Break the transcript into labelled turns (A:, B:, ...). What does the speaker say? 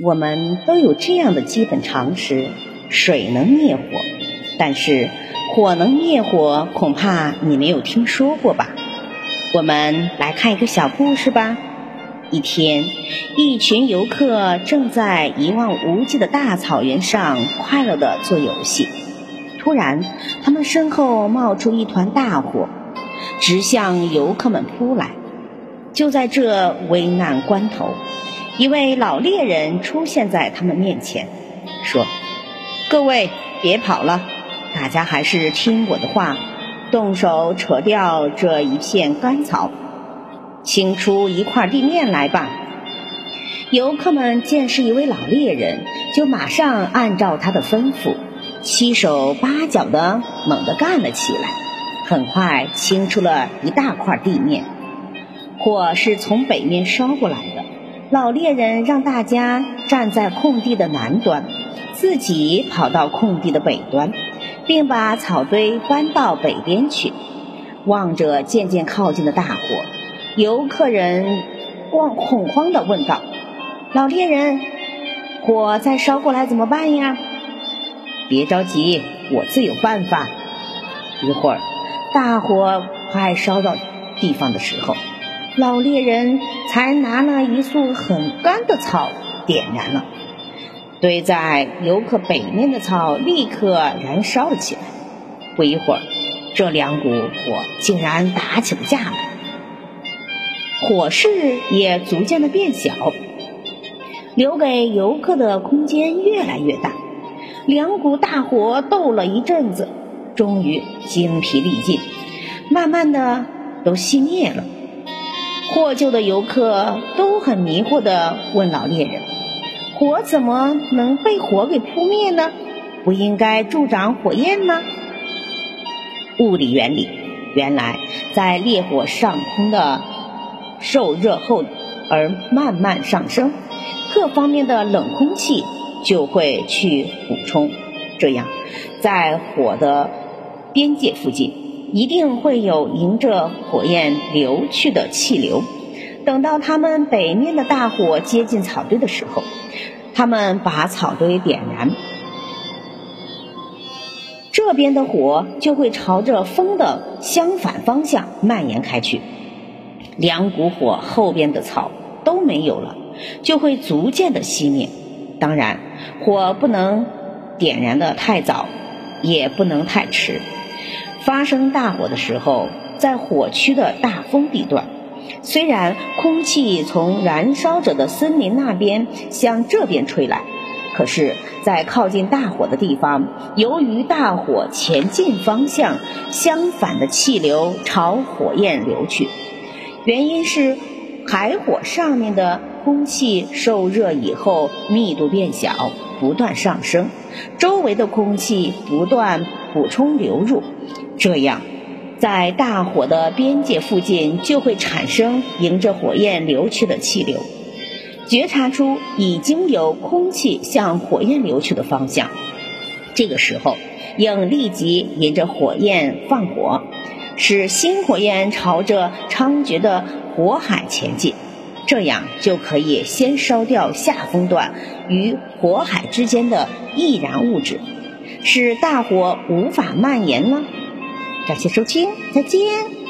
A: 我们都有这样的基本常识：水能灭火，但是火能灭火，恐怕你没有听说过吧？我们来看一个小故事吧。一天，一群游客正在一望无际的大草原上快乐地做游戏。突然，他们身后冒出一团大火，直向游客们扑来。就在这危难关头，一位老猎人出现在他们面前，说：“各位，别跑了，大家还是听我的话，动手扯掉这一片干草。”清出一块地面来吧！游客们见是一位老猎人，就马上按照他的吩咐，七手八脚的猛地干了起来。很快清出了一大块地面。火是从北面烧过来的，老猎人让大家站在空地的南端，自己跑到空地的北端，并把草堆搬到北边去。望着渐渐靠近的大火。游客人慌恐慌地问道：“老猎人，火再烧过来怎么办呀？”“别着急，我自有办法。”一会儿，大火快烧到地方的时候，老猎人才拿了一束很干的草点燃了。堆在游客北面的草立刻燃烧了起来。不一会儿，这两股火竟然打起了架来。火势也逐渐的变小，留给游客的空间越来越大。两股大火斗了一阵子，终于精疲力尽，慢慢的都熄灭了。获救的游客都很迷惑的问老猎人：“火怎么能被火给扑灭呢？不应该助长火焰吗？”物理原理，原来在烈火上空的。受热后而慢慢上升，各方面的冷空气就会去补充，这样在火的边界附近一定会有迎着火焰流去的气流。等到他们北面的大火接近草堆的时候，他们把草堆点燃，这边的火就会朝着风的相反方向蔓延开去。两股火后边的草都没有了，就会逐渐的熄灭。当然，火不能点燃的太早，也不能太迟。发生大火的时候，在火区的大风地段，虽然空气从燃烧着的森林那边向这边吹来，可是，在靠近大火的地方，由于大火前进方向相反的气流朝火焰流去。原因是海火上面的空气受热以后密度变小，不断上升，周围的空气不断补充流入，这样在大火的边界附近就会产生迎着火焰流去的气流。觉察出已经有空气向火焰流去的方向，这个时候应立即沿着火焰放火。使新火焰朝着猖獗的火海前进，这样就可以先烧掉下风段与火海之间的易燃物质，使大火无法蔓延了。感谢收听，再见。